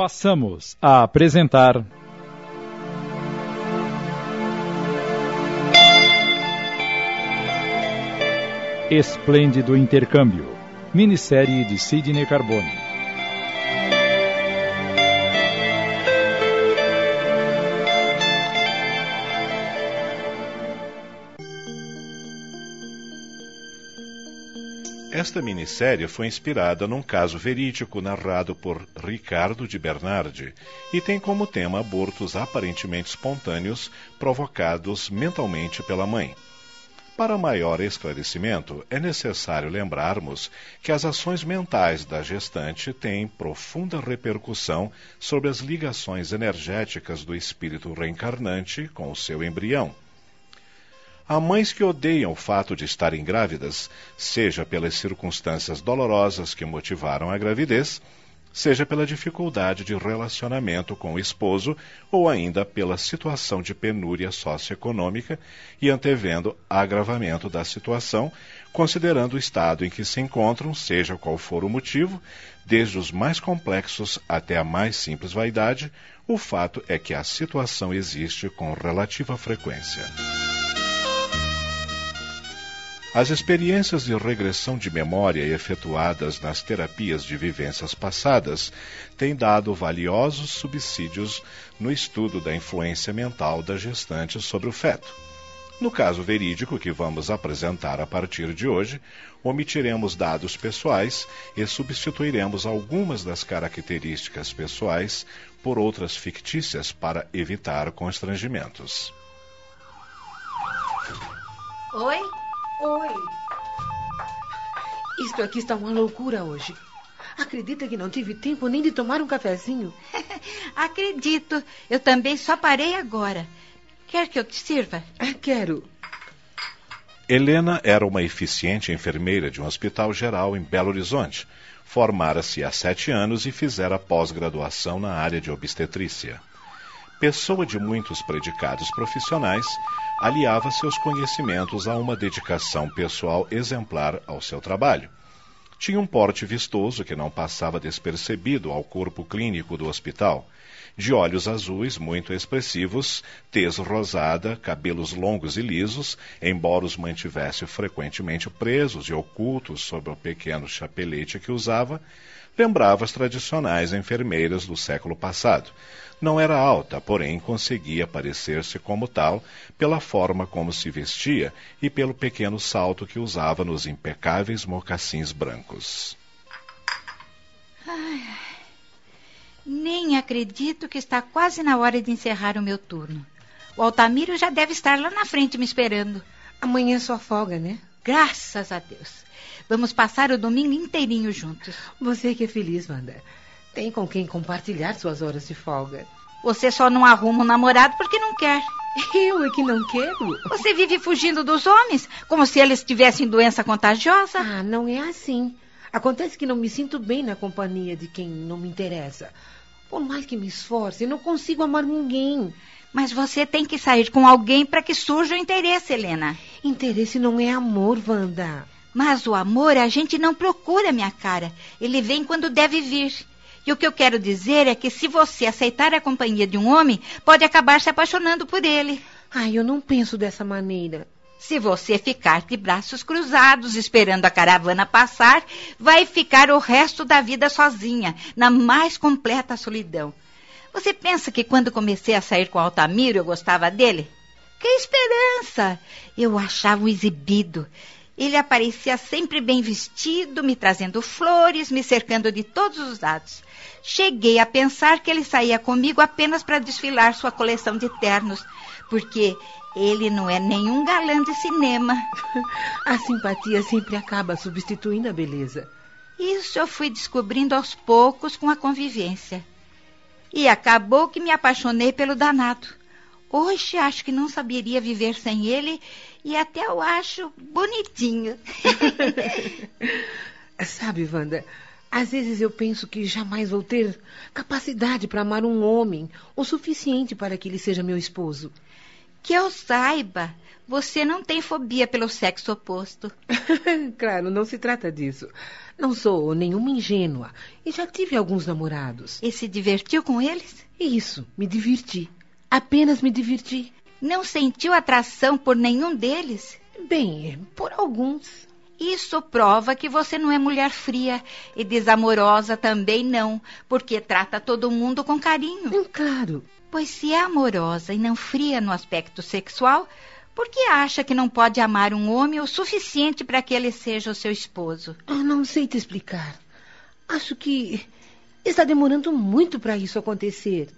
Passamos a apresentar. Esplêndido Intercâmbio, minissérie de Sidney Carbone. Esta minissérie foi inspirada num caso verídico narrado por Ricardo de Bernardi e tem como tema abortos aparentemente espontâneos provocados mentalmente pela mãe. Para maior esclarecimento, é necessário lembrarmos que as ações mentais da gestante têm profunda repercussão sobre as ligações energéticas do espírito reencarnante com o seu embrião. Há mães que odeiam o fato de estarem grávidas, seja pelas circunstâncias dolorosas que motivaram a gravidez, seja pela dificuldade de relacionamento com o esposo ou ainda pela situação de penúria socioeconômica e antevendo agravamento da situação, considerando o estado em que se encontram, seja qual for o motivo, desde os mais complexos até a mais simples vaidade, o fato é que a situação existe com relativa frequência. As experiências de regressão de memória efetuadas nas terapias de vivências passadas têm dado valiosos subsídios no estudo da influência mental da gestante sobre o feto. No caso verídico que vamos apresentar a partir de hoje, omitiremos dados pessoais e substituiremos algumas das características pessoais por outras fictícias para evitar constrangimentos. Oi? Oi. Isto aqui está uma loucura hoje. Acredita que não tive tempo nem de tomar um cafezinho? Acredito. Eu também só parei agora. Quer que eu te sirva? Ah, quero. Helena era uma eficiente enfermeira de um hospital geral em Belo Horizonte. Formara-se há sete anos e fizera pós-graduação na área de obstetrícia. Pessoa de muitos predicados profissionais, aliava seus conhecimentos a uma dedicação pessoal exemplar ao seu trabalho. Tinha um porte vistoso que não passava despercebido ao corpo clínico do hospital. De olhos azuis muito expressivos, tez rosada, cabelos longos e lisos, embora os mantivesse frequentemente presos e ocultos sob o pequeno chapelete que usava, lembrava as tradicionais enfermeiras do século passado. Não era alta, porém conseguia parecer-se como tal pela forma como se vestia e pelo pequeno salto que usava nos impecáveis mocassins brancos. Ai, nem acredito que está quase na hora de encerrar o meu turno. O Altamiro já deve estar lá na frente me esperando. Amanhã é sua folga, né? Graças a Deus. Vamos passar o domingo inteirinho juntos. Você que é feliz, Wanda. Tem com quem compartilhar suas horas de folga. Você só não arruma um namorado porque não quer. Eu é que não quero. Você vive fugindo dos homens, como se eles tivessem doença contagiosa. Ah, não é assim. Acontece que não me sinto bem na companhia de quem não me interessa. Por mais que me esforce, não consigo amar ninguém. Mas você tem que sair com alguém para que surja o interesse, Helena. Interesse não é amor, Wanda. Mas o amor a gente não procura, minha cara. Ele vem quando deve vir. E o que eu quero dizer é que se você aceitar a companhia de um homem, pode acabar se apaixonando por ele. Ai, eu não penso dessa maneira. Se você ficar de braços cruzados esperando a caravana passar, vai ficar o resto da vida sozinha, na mais completa solidão. Você pensa que quando comecei a sair com Altamiro eu gostava dele? Que esperança! Eu achava um exibido. Ele aparecia sempre bem vestido, me trazendo flores, me cercando de todos os lados. Cheguei a pensar que ele saía comigo apenas para desfilar sua coleção de ternos, porque ele não é nenhum galã de cinema. A simpatia sempre acaba substituindo a beleza. Isso eu fui descobrindo aos poucos com a convivência. E acabou que me apaixonei pelo danado. Hoje acho que não saberia viver sem ele e até eu acho bonitinho. Sabe, Wanda, às vezes eu penso que jamais vou ter capacidade para amar um homem o suficiente para que ele seja meu esposo. Que eu saiba, você não tem fobia pelo sexo oposto. claro, não se trata disso. Não sou nenhuma ingênua e já tive alguns namorados. E se divertiu com eles? Isso, me diverti. Apenas me diverti. Não sentiu atração por nenhum deles? Bem, por alguns. Isso prova que você não é mulher fria e desamorosa também não, porque trata todo mundo com carinho. Hum, claro. Pois se é amorosa e não fria no aspecto sexual, por que acha que não pode amar um homem o suficiente para que ele seja o seu esposo? Eu não sei te explicar. Acho que está demorando muito para isso acontecer.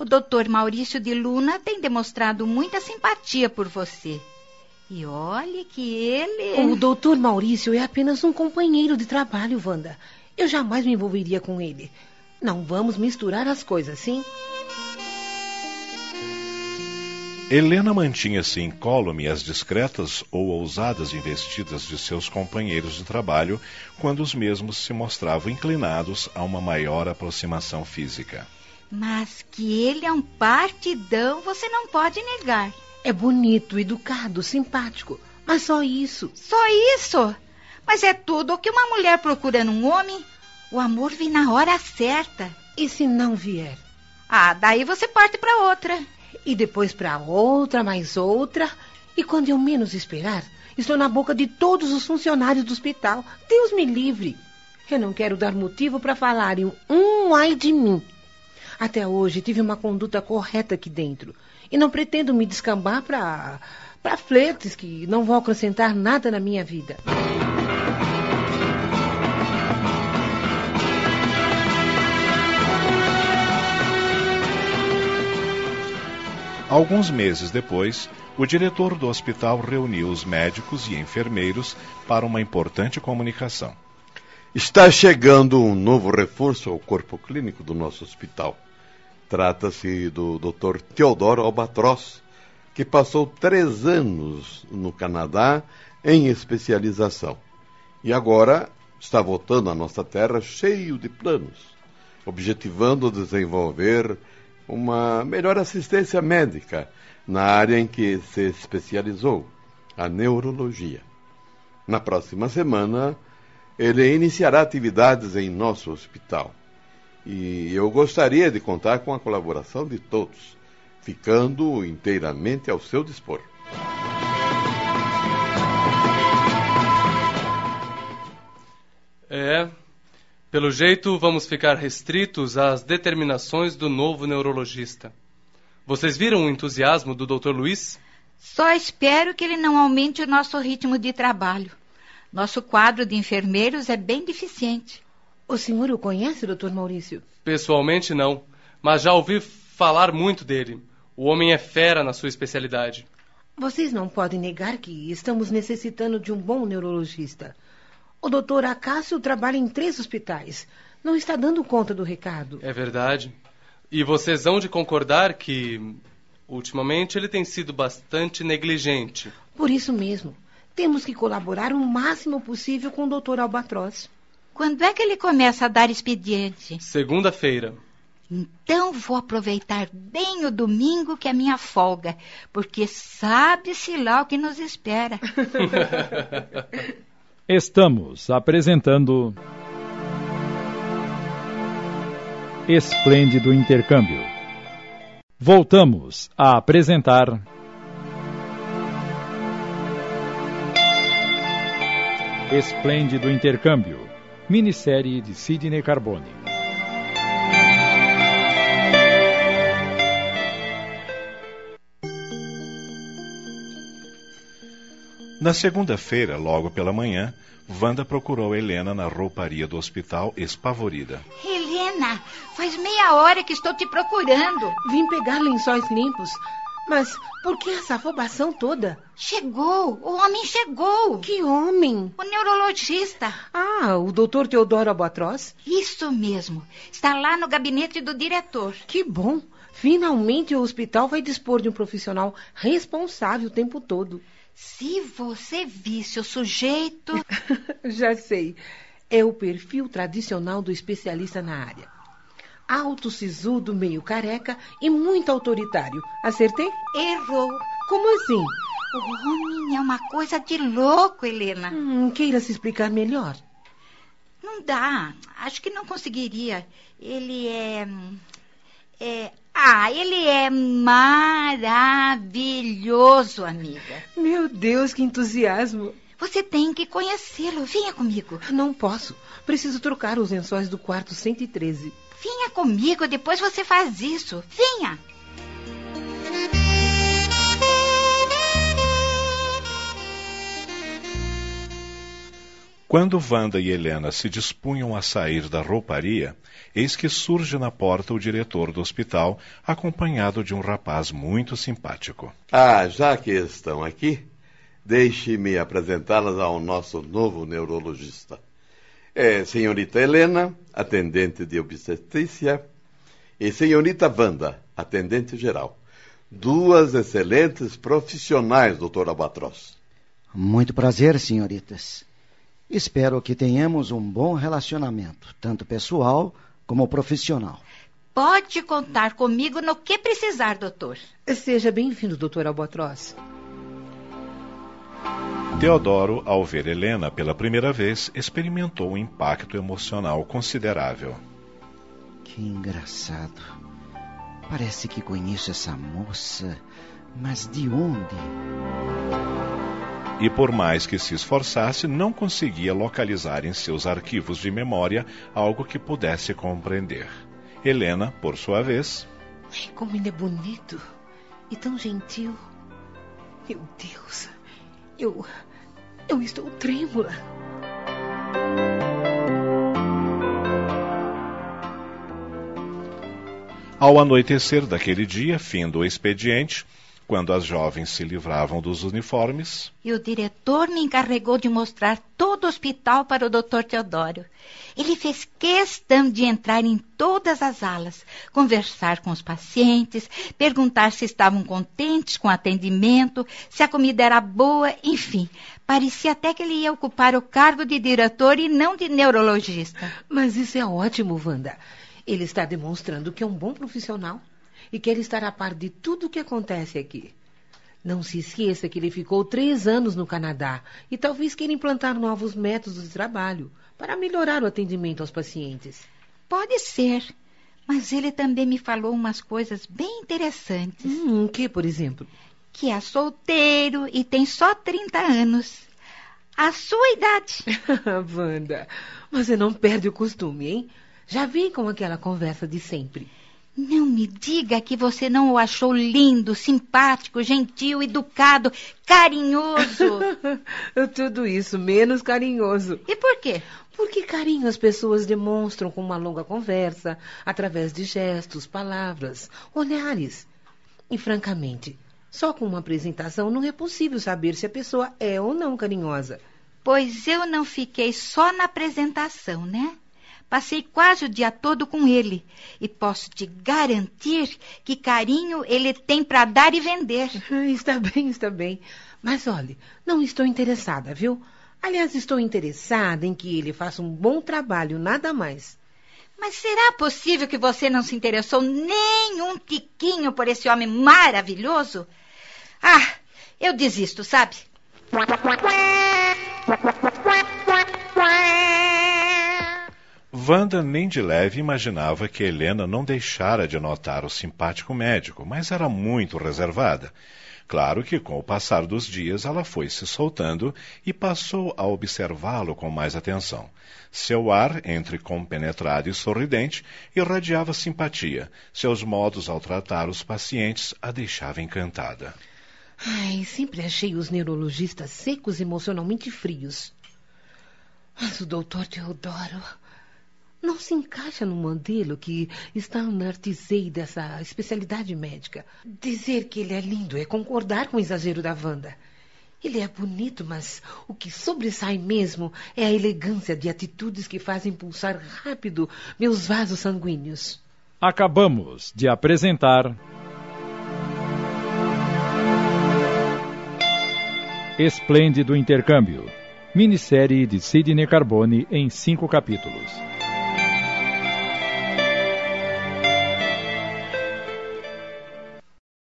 O doutor Maurício de Luna tem demonstrado muita simpatia por você. E olhe que ele. O doutor Maurício é apenas um companheiro de trabalho, Wanda. Eu jamais me envolveria com ele. Não vamos misturar as coisas, sim? Helena mantinha-se incólume às discretas ou ousadas investidas de seus companheiros de trabalho quando os mesmos se mostravam inclinados a uma maior aproximação física. Mas que ele é um partidão, você não pode negar. É bonito, educado, simpático. Mas só isso. Só isso? Mas é tudo o que uma mulher procura num homem. O amor vem na hora certa. E se não vier? Ah, daí você parte para outra. E depois para outra, mais outra. E quando eu menos esperar, estou na boca de todos os funcionários do hospital. Deus me livre. Eu não quero dar motivo para falarem um ai de mim. Até hoje tive uma conduta correta aqui dentro. E não pretendo me descambar para para flertes que não vão acrescentar nada na minha vida. Alguns meses depois, o diretor do hospital reuniu os médicos e enfermeiros para uma importante comunicação. Está chegando um novo reforço ao corpo clínico do nosso hospital. Trata-se do Dr. Teodoro Albatroz, que passou três anos no Canadá em especialização. E agora está voltando à nossa terra cheio de planos, objetivando desenvolver uma melhor assistência médica na área em que se especializou, a neurologia. Na próxima semana, ele iniciará atividades em nosso hospital. E eu gostaria de contar com a colaboração de todos, ficando inteiramente ao seu dispor. É, pelo jeito vamos ficar restritos às determinações do novo neurologista. Vocês viram o entusiasmo do Dr. Luiz? Só espero que ele não aumente o nosso ritmo de trabalho. Nosso quadro de enfermeiros é bem deficiente. O senhor o conhece, doutor Maurício? Pessoalmente, não. Mas já ouvi falar muito dele. O homem é fera na sua especialidade. Vocês não podem negar que estamos necessitando de um bom neurologista. O doutor Acácio trabalha em três hospitais. Não está dando conta do recado. É verdade. E vocês hão de concordar que, ultimamente, ele tem sido bastante negligente. Por isso mesmo, temos que colaborar o máximo possível com o doutor Albatroz. Quando é que ele começa a dar expediente? Segunda-feira. Então vou aproveitar bem o domingo que é minha folga, porque sabe-se lá o que nos espera. Estamos apresentando Esplêndido Intercâmbio. Voltamos a apresentar Esplêndido Intercâmbio minissérie de Sidney Carbone. Na segunda-feira, logo pela manhã, Wanda procurou Helena na rouparia do hospital, espavorida. Helena, faz meia hora que estou te procurando. Vim pegar lençóis limpos. Mas por que essa afobação toda? Chegou! O homem chegou! Que homem? O neurologista. Ah, o doutor Teodoro Albatroz? Isso mesmo. Está lá no gabinete do diretor. Que bom! Finalmente o hospital vai dispor de um profissional responsável o tempo todo. Se você visse o sujeito. Já sei. É o perfil tradicional do especialista na área alto, sisudo, meio careca e muito autoritário. Acertei? Errou. Como assim? O homem é uma coisa de louco, Helena. Hum, queira se explicar melhor. Não dá. Acho que não conseguiria. Ele é. É. Ah, ele é maravilhoso, amiga. Meu Deus, que entusiasmo! Você tem que conhecê-lo. Venha comigo. Não posso. Preciso trocar os lençóis do quarto 113. Venha comigo, depois você faz isso. Venha. Quando Wanda e Helena se dispunham a sair da rouparia, eis que surge na porta o diretor do hospital, acompanhado de um rapaz muito simpático. Ah, já que estão aqui, deixe-me apresentá-las ao nosso novo neurologista. É senhorita Helena, atendente de obstetrícia, e senhorita Wanda, atendente geral. Duas excelentes profissionais, doutor Albatroz. Muito prazer, senhoritas. Espero que tenhamos um bom relacionamento, tanto pessoal como profissional. Pode contar comigo no que precisar, doutor. Seja bem-vindo, doutor Albatroz. Teodoro, ao ver Helena pela primeira vez, experimentou um impacto emocional considerável. Que engraçado. Parece que conheço essa moça, mas de onde? e, por mais que se esforçasse, não conseguia localizar em seus arquivos de memória algo que pudesse compreender. Helena, por sua vez. Ai, como ele é bonito e tão gentil. Meu Deus, eu. Eu estou trêmula. Ao anoitecer daquele dia, fim do expediente, quando as jovens se livravam dos uniformes. E o diretor me encarregou de mostrar todo o hospital para o Dr. Teodoro. Ele fez questão de entrar em todas as alas, conversar com os pacientes, perguntar se estavam contentes com o atendimento, se a comida era boa, enfim. Parecia até que ele ia ocupar o cargo de diretor e não de neurologista. Mas isso é ótimo, Wanda. Ele está demonstrando que é um bom profissional e quer estar a par de tudo o que acontece aqui. Não se esqueça que ele ficou três anos no Canadá e talvez queira implantar novos métodos de trabalho para melhorar o atendimento aos pacientes. Pode ser, mas ele também me falou umas coisas bem interessantes. Hum, o que, por exemplo? Que é solteiro e tem só 30 anos. A sua idade. Wanda, você não perde o costume, hein? Já vem com aquela conversa de sempre. Não me diga que você não o achou lindo, simpático, gentil, educado, carinhoso. Tudo isso, menos carinhoso. E por quê? Porque carinho as pessoas demonstram com uma longa conversa, através de gestos, palavras, olhares. E, francamente, só com uma apresentação não é possível saber se a pessoa é ou não carinhosa. Pois eu não fiquei só na apresentação, né? Passei quase o dia todo com ele e posso te garantir que carinho ele tem para dar e vender. Está bem, está bem. Mas olhe, não estou interessada, viu? Aliás, estou interessada em que ele faça um bom trabalho, nada mais. Mas será possível que você não se interessou nem um tiquinho por esse homem maravilhoso? Ah, eu desisto, sabe? Wanda nem de leve imaginava que Helena não deixara de notar o simpático médico, mas era muito reservada. Claro que com o passar dos dias ela foi se soltando e passou a observá-lo com mais atenção. Seu ar, entre compenetrado e sorridente, irradiava simpatia. Seus modos ao tratar os pacientes a deixava encantada. Ai, sempre achei os neurologistas secos emocionalmente frios. Mas o doutor Teodoro não se encaixa no modelo que standardizei dessa especialidade médica. Dizer que ele é lindo é concordar com o exagero da Wanda. Ele é bonito, mas o que sobressai mesmo é a elegância de atitudes que fazem pulsar rápido meus vasos sanguíneos. Acabamos de apresentar. Esplêndido Intercâmbio. Minissérie de Sidney Carbone em cinco capítulos.